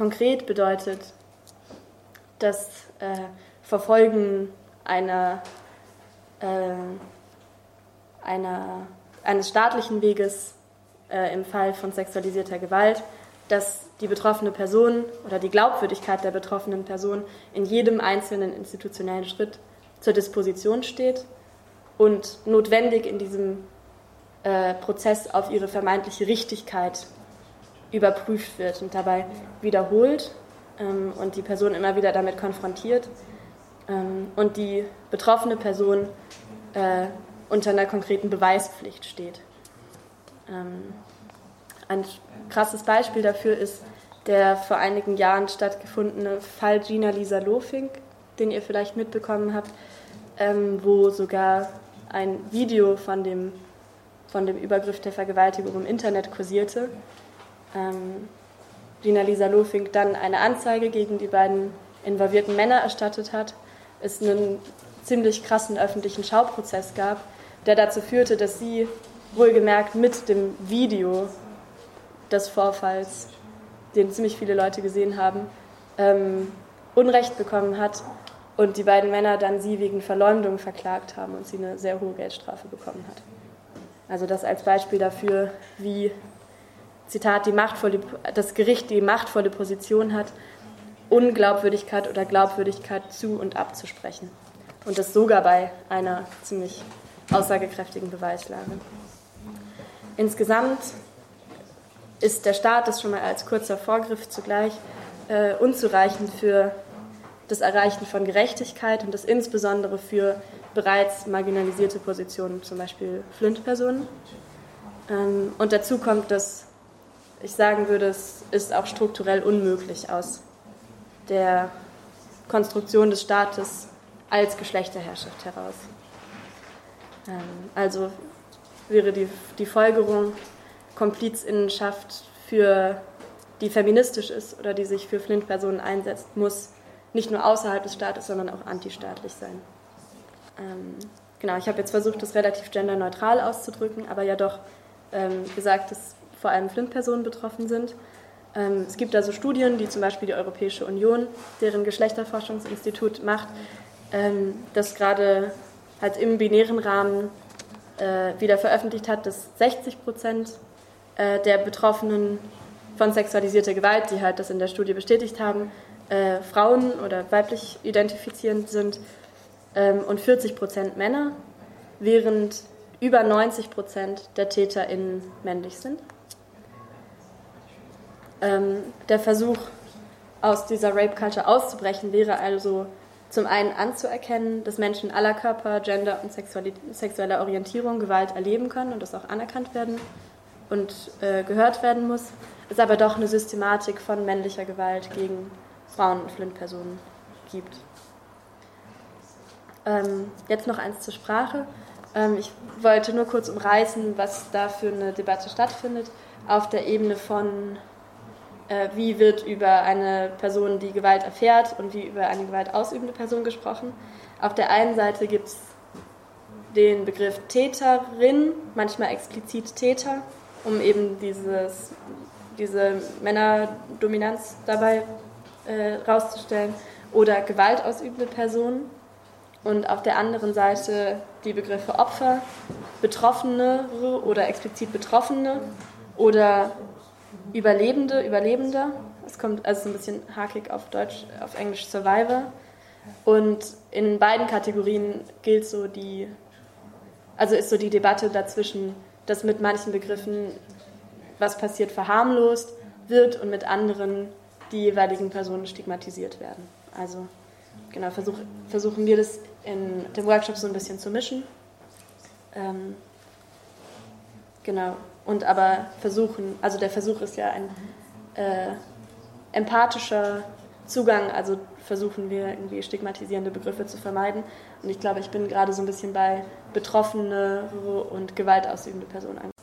konkret bedeutet das äh, Verfolgen einer, äh, einer, eines staatlichen Weges äh, im Fall von sexualisierter Gewalt, dass die betroffene Person oder die Glaubwürdigkeit der betroffenen Person in jedem einzelnen institutionellen Schritt zur Disposition steht und notwendig in diesem äh, Prozess auf ihre vermeintliche Richtigkeit überprüft wird und dabei wiederholt ähm, und die Person immer wieder damit konfrontiert ähm, und die betroffene Person äh, unter einer konkreten Beweispflicht steht. Ähm, ein krasses Beispiel dafür ist der vor einigen Jahren stattgefundene Fall Gina Lisa Lofink, den ihr vielleicht mitbekommen habt, ähm, wo sogar ein Video von dem, von dem Übergriff der Vergewaltigung im Internet kursierte. Ähm, Gina Lisa Lofink dann eine Anzeige gegen die beiden involvierten Männer erstattet hat, es einen ziemlich krassen öffentlichen Schauprozess gab, der dazu führte, dass sie wohlgemerkt mit dem Video des Vorfalls, den ziemlich viele Leute gesehen haben, ähm, Unrecht bekommen hat und die beiden Männer dann sie wegen Verleumdung verklagt haben und sie eine sehr hohe Geldstrafe bekommen hat. Also das als Beispiel dafür, wie Zitat die machtvolle, das Gericht die machtvolle Position hat, Unglaubwürdigkeit oder Glaubwürdigkeit zu und abzusprechen. Und das sogar bei einer ziemlich aussagekräftigen Beweislage. Insgesamt ist der Staat, das schon mal als kurzer Vorgriff zugleich, äh, unzureichend für das Erreichen von Gerechtigkeit und das insbesondere für bereits marginalisierte Positionen, zum Beispiel Flint-Personen. Ähm, und dazu kommt, dass ich sagen würde, es ist auch strukturell unmöglich aus der Konstruktion des Staates als Geschlechterherrschaft heraus. Ähm, also wäre die, die Folgerung, Komplizinnenschaft für die feministisch ist oder die sich für Flint-Personen einsetzt, muss nicht nur außerhalb des Staates, sondern auch antistaatlich sein. Ähm, genau, ich habe jetzt versucht, das relativ genderneutral auszudrücken, aber ja doch ähm, gesagt, dass vor allem Flint-Personen betroffen sind. Ähm, es gibt also Studien, die zum Beispiel die Europäische Union, deren Geschlechterforschungsinstitut macht, ähm, das gerade halt im binären Rahmen äh, wieder veröffentlicht hat, dass 60 Prozent äh, der Betroffenen von sexualisierter Gewalt, die halt das in der Studie bestätigt haben, äh, Frauen oder weiblich identifizierend sind ähm, und 40 Prozent Männer, während über 90 Prozent der TäterInnen männlich sind. Ähm, der Versuch, aus dieser Rape Culture auszubrechen, wäre also zum einen anzuerkennen, dass Menschen aller Körper, Gender und sexueller Orientierung Gewalt erleben können und das auch anerkannt werden und äh, gehört werden muss, es aber doch eine Systematik von männlicher Gewalt gegen Frauen und Flint-Personen gibt. Ähm, jetzt noch eins zur Sprache. Ähm, ich wollte nur kurz umreißen, was da für eine Debatte stattfindet auf der Ebene von wie wird über eine Person, die Gewalt erfährt und wie über eine Gewalt ausübende Person gesprochen. Auf der einen Seite gibt es den Begriff Täterin, manchmal explizit Täter, um eben dieses, diese Männerdominanz dabei äh, rauszustellen, oder gewaltausübende Person. Und auf der anderen Seite die Begriffe Opfer, Betroffene oder explizit Betroffene oder Überlebende, Überlebender. Es kommt also ein bisschen hakig auf Deutsch, auf Englisch Survivor. Und in beiden Kategorien gilt so die, also ist so die Debatte dazwischen, dass mit manchen Begriffen was passiert verharmlost wird und mit anderen die jeweiligen Personen stigmatisiert werden. Also genau, versuch, versuchen wir das in dem Workshop so ein bisschen zu mischen. Ähm, genau, und aber versuchen, also der Versuch ist ja ein äh, empathischer Zugang, also versuchen wir irgendwie stigmatisierende Begriffe zu vermeiden. Und ich glaube, ich bin gerade so ein bisschen bei betroffene und gewaltausübende Personen angekommen.